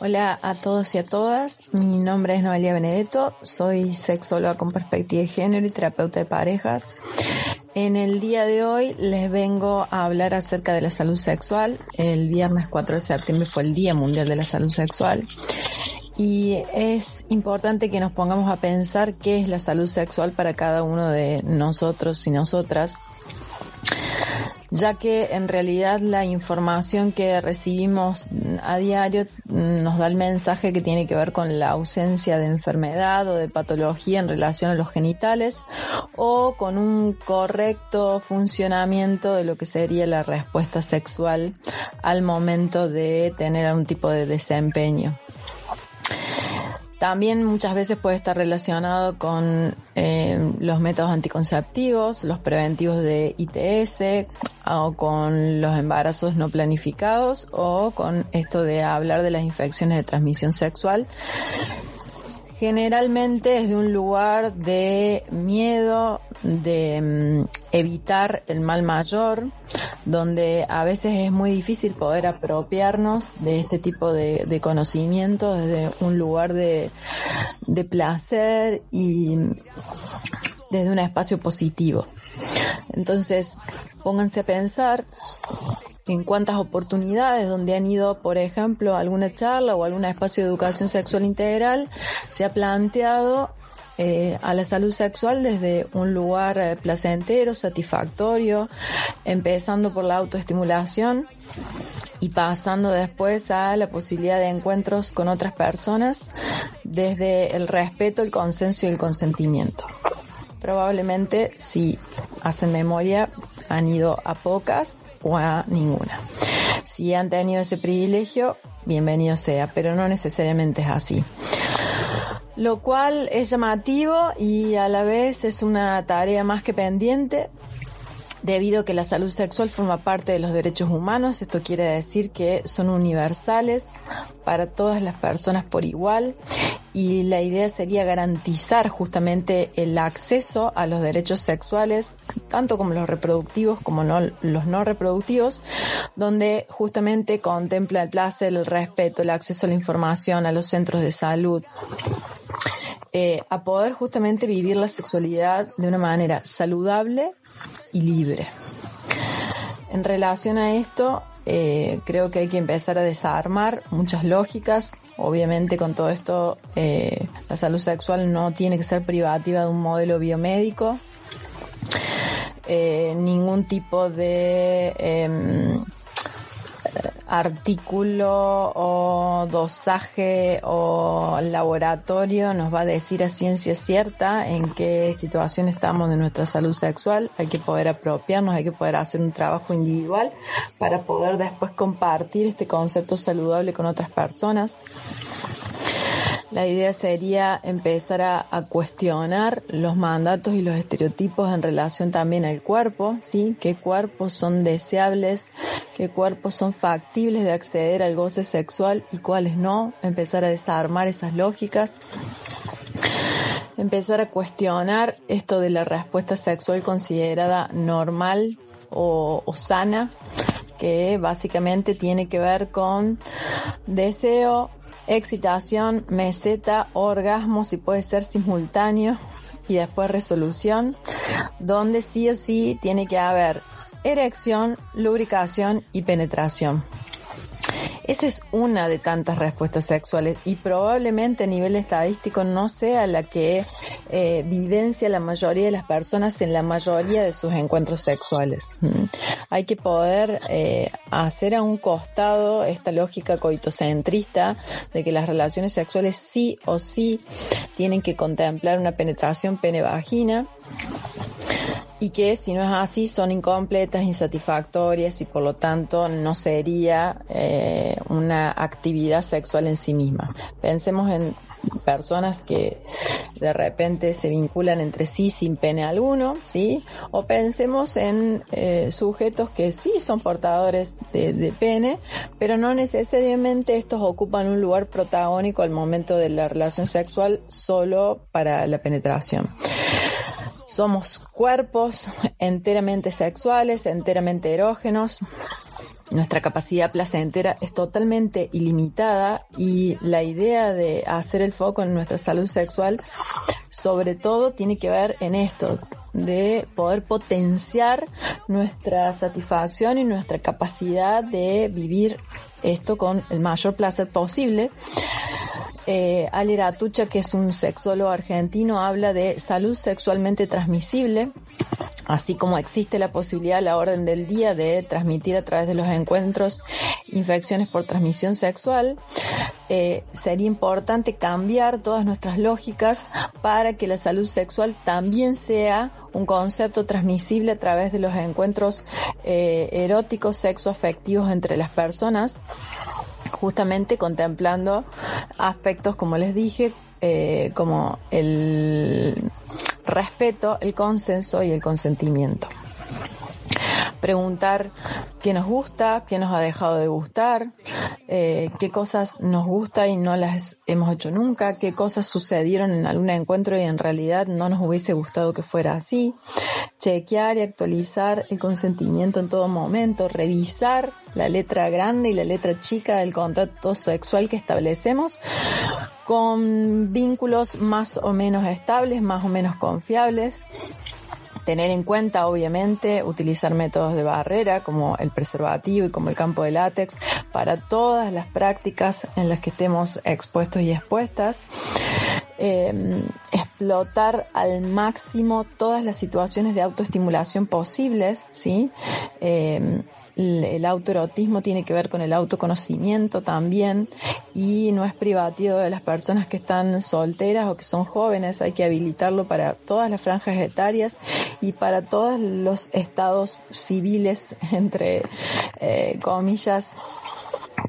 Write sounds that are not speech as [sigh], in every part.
Hola a todos y a todas, mi nombre es Noelia Benedetto, soy sexóloga con perspectiva de género y terapeuta de parejas. En el día de hoy les vengo a hablar acerca de la salud sexual. El viernes 4 de septiembre fue el Día Mundial de la Salud Sexual. Y es importante que nos pongamos a pensar qué es la salud sexual para cada uno de nosotros y nosotras ya que en realidad la información que recibimos a diario nos da el mensaje que tiene que ver con la ausencia de enfermedad o de patología en relación a los genitales o con un correcto funcionamiento de lo que sería la respuesta sexual al momento de tener algún tipo de desempeño. También muchas veces puede estar relacionado con eh, los métodos anticonceptivos, los preventivos de ITS o con los embarazos no planificados o con esto de hablar de las infecciones de transmisión sexual. Generalmente es de un lugar de miedo, de mm, evitar el mal mayor, donde a veces es muy difícil poder apropiarnos de este tipo de, de conocimiento desde un lugar de, de placer y desde un espacio positivo. Entonces, pónganse a pensar en cuántas oportunidades donde han ido, por ejemplo, alguna charla o algún espacio de educación sexual integral, se ha planteado eh, a la salud sexual desde un lugar eh, placentero, satisfactorio, empezando por la autoestimulación y pasando después a la posibilidad de encuentros con otras personas desde el respeto, el consenso y el consentimiento. Probablemente, si hacen memoria, han ido a pocas o a ninguna. Si han tenido ese privilegio, bienvenido sea, pero no necesariamente es así. Lo cual es llamativo y a la vez es una tarea más que pendiente debido a que la salud sexual forma parte de los derechos humanos. Esto quiere decir que son universales para todas las personas por igual y la idea sería garantizar justamente el acceso a los derechos sexuales, tanto como los reproductivos como los no reproductivos, donde justamente contempla el placer, el respeto, el acceso a la información, a los centros de salud, eh, a poder justamente vivir la sexualidad de una manera saludable y libre. En relación a esto, eh, creo que hay que empezar a desarmar muchas lógicas. Obviamente con todo esto, eh, la salud sexual no tiene que ser privativa de un modelo biomédico. Eh, ningún tipo de em, artículo o dosaje o laboratorio nos va a decir a ciencia cierta en qué situación estamos de nuestra salud sexual. Hay que poder apropiarnos, hay que poder hacer un trabajo individual para poder después compartir este concepto saludable con otras personas. La idea sería empezar a, cuestionar los mandatos y los estereotipos en relación también al cuerpo, ¿sí? ¿Qué cuerpos son deseables? ¿Qué cuerpos son factibles de acceder al goce sexual y cuáles no? Empezar a desarmar esas lógicas. Empezar a cuestionar esto de la respuesta sexual considerada normal o sana, que básicamente tiene que ver con deseo, excitación, meseta, orgasmo, si puede ser simultáneo, y después resolución, donde sí o sí tiene que haber erección, lubricación y penetración. Esa es una de tantas respuestas sexuales y probablemente a nivel estadístico no sea la que eh, la mayoría de las personas en la mayoría de sus encuentros sexuales. Mm. Hay que poder eh, hacer a un costado esta lógica coitocentrista de que las relaciones sexuales sí o sí tienen que contemplar una penetración pene-vagina y que si no es así son incompletas, insatisfactorias y por lo tanto no sería eh, una actividad sexual en sí misma. Pensemos en personas que de repente se vinculan entre sí sin pene alguno, ¿sí? O pensemos en eh, sujetos que sí son portadores de, de pene, pero no necesariamente estos ocupan un lugar protagónico al momento de la relación sexual solo para la penetración. Somos cuerpos enteramente sexuales, enteramente erógenos. Nuestra capacidad placentera es totalmente ilimitada y la idea de hacer el foco en nuestra salud sexual sobre todo tiene que ver en esto, de poder potenciar nuestra satisfacción y nuestra capacidad de vivir esto con el mayor placer posible eh, Ali Ratucha, que es un sexólogo argentino, habla de salud sexualmente transmisible, así como existe la posibilidad a la orden del día de transmitir a través de los encuentros infecciones por transmisión sexual, eh, sería importante cambiar todas nuestras lógicas para que la salud sexual también sea un concepto transmisible a través de los encuentros eh, eróticos, sexoafectivos entre las personas justamente contemplando aspectos, como les dije, eh, como el respeto, el consenso y el consentimiento. Preguntar qué nos gusta, qué nos ha dejado de gustar, eh, qué cosas nos gusta y no las hemos hecho nunca, qué cosas sucedieron en algún encuentro y en realidad no nos hubiese gustado que fuera así, chequear y actualizar el consentimiento en todo momento, revisar la letra grande y la letra chica del contrato sexual que establecemos con vínculos más o menos estables, más o menos confiables, tener en cuenta, obviamente, utilizar métodos de barrera como el preservativo y como el campo de látex para todas las prácticas en las que estemos expuestos y expuestas. Eh, explotar al máximo todas las situaciones de autoestimulación posibles, ¿sí? Eh, el autoerotismo tiene que ver con el autoconocimiento también y no es privativo de las personas que están solteras o que son jóvenes, hay que habilitarlo para todas las franjas etarias y para todos los estados civiles, [laughs] entre eh, comillas,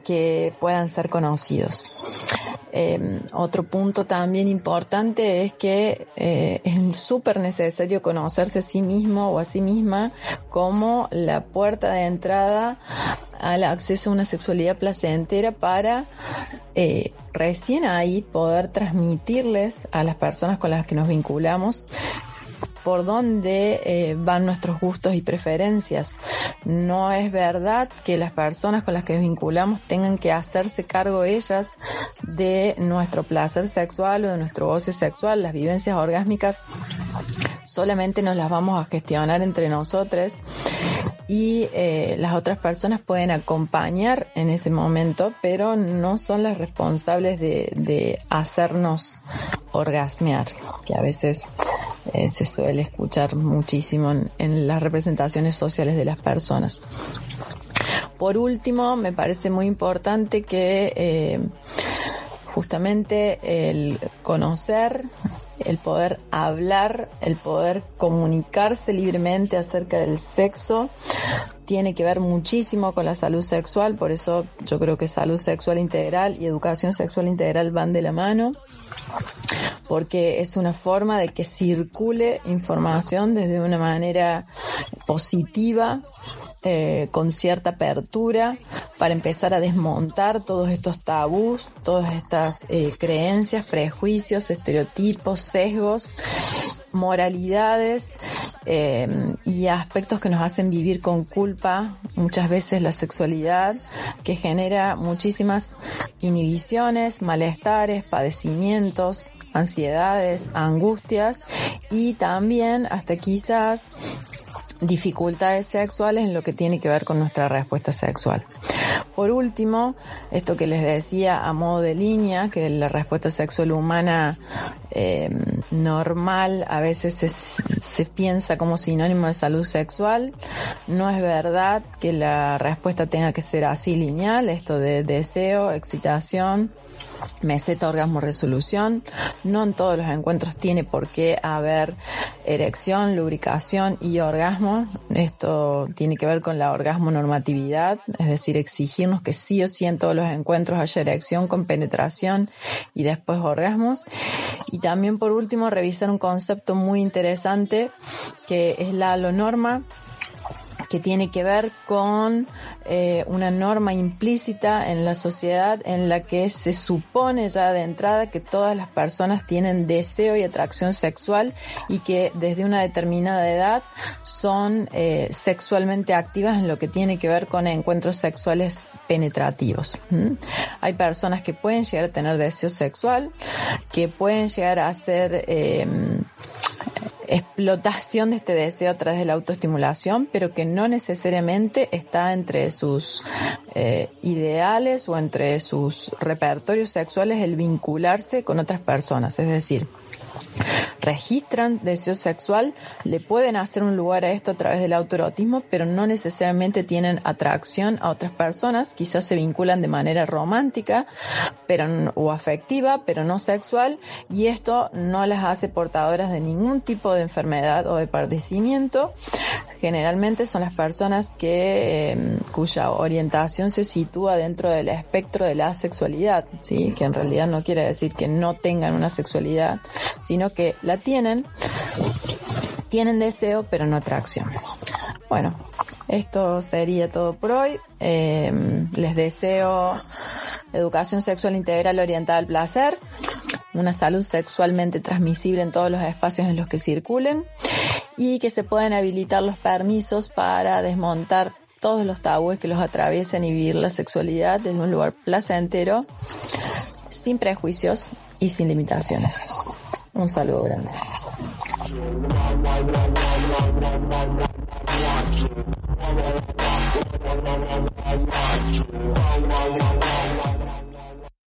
que puedan ser conocidos. Eh, otro punto también importante es que eh, es súper necesario conocerse a sí mismo o a sí misma como la puerta de entrada al acceso a una sexualidad placentera para eh, recién ahí poder transmitirles a las personas con las que nos vinculamos por dónde eh, van nuestros gustos y preferencias. No es verdad que las personas con las que vinculamos tengan que hacerse cargo ellas de nuestro placer sexual o de nuestro goce sexual. Las vivencias orgásmicas solamente nos las vamos a gestionar entre nosotros y eh, las otras personas pueden acompañar en ese momento, pero no son las responsables de, de hacernos orgasmear, que a veces eh, se suele escuchar muchísimo en, las representaciones sociales de las personas. Por último, me parece muy importante que eh, justamente el conocer el poder hablar, el poder comunicarse libremente acerca del sexo, tiene que ver muchísimo con la salud sexual, por eso yo creo que salud sexual integral y educación sexual integral van de la mano, porque es una forma de que circule información desde una manera positiva, eh, con cierta apertura, para empezar a desmontar todos estos tabús, todas estas eh, creencias, prejuicios, estereotipos, sesgos, moralidades eh, y aspectos que nos hacen vivir con culpa, muchas veces la sexualidad, que genera muchísimas inhibiciones, malestares, padecimientos, ansiedades, angustias y también hasta quizás dificultades sexuales en lo que tiene que ver con nuestra respuesta sexual. Por último, esto que les decía a modo de línea, que la respuesta sexual humana eh, normal a veces se, se piensa como sinónimo de salud sexual, no es verdad que la respuesta tenga que ser así lineal, esto de deseo, excitación, meseta orgasmo resolución. No en todos los encuentros tiene por qué haber erección, lubricación y orgasmo. Esto tiene que ver con la orgasmo normatividad, es decir, exigirnos que sí o sí en todos los encuentros haya erección con penetración y después orgasmos. Y también por último revisar un concepto muy interesante que es la alonorma que tiene que ver con eh, una norma implícita en la sociedad en la que se supone ya de entrada que todas las personas tienen deseo y atracción sexual y que desde una determinada edad son eh, sexualmente activas en lo que tiene que ver con encuentros sexuales penetrativos. Hay personas que pueden llegar a tener deseo sexual, que pueden llegar a ser eh, explotación de este deseo a través de la autoestimulación, pero que no necesariamente está entre sus eh, ideales o entre sus repertorios sexuales el vincularse con otras personas. Es decir, registran deseo sexual, le pueden hacer un lugar a esto a través del autoerotismo, pero no necesariamente tienen atracción a otras personas, quizás se vinculan de manera romántica pero, o afectiva, pero no sexual, y esto no las hace portadoras de ningún tipo de enfermedad o de padecimiento. Generalmente son las personas que em, cuya orientación se sitúa dentro del espectro de la sexualidad, ¿sí? que en realidad no quiere decir que no tengan una sexualidad, sino que la tienen, tienen deseo pero no atracción. Bueno, esto sería todo por hoy. Em, les deseo educación sexual integral orientada al placer, una salud sexualmente transmisible en todos los espacios en los que circulen y que se puedan habilitar los permisos para desmontar todos los tabúes que los atraviesen y vivir la sexualidad desde un lugar placentero, sin prejuicios y sin limitaciones. Un saludo grande.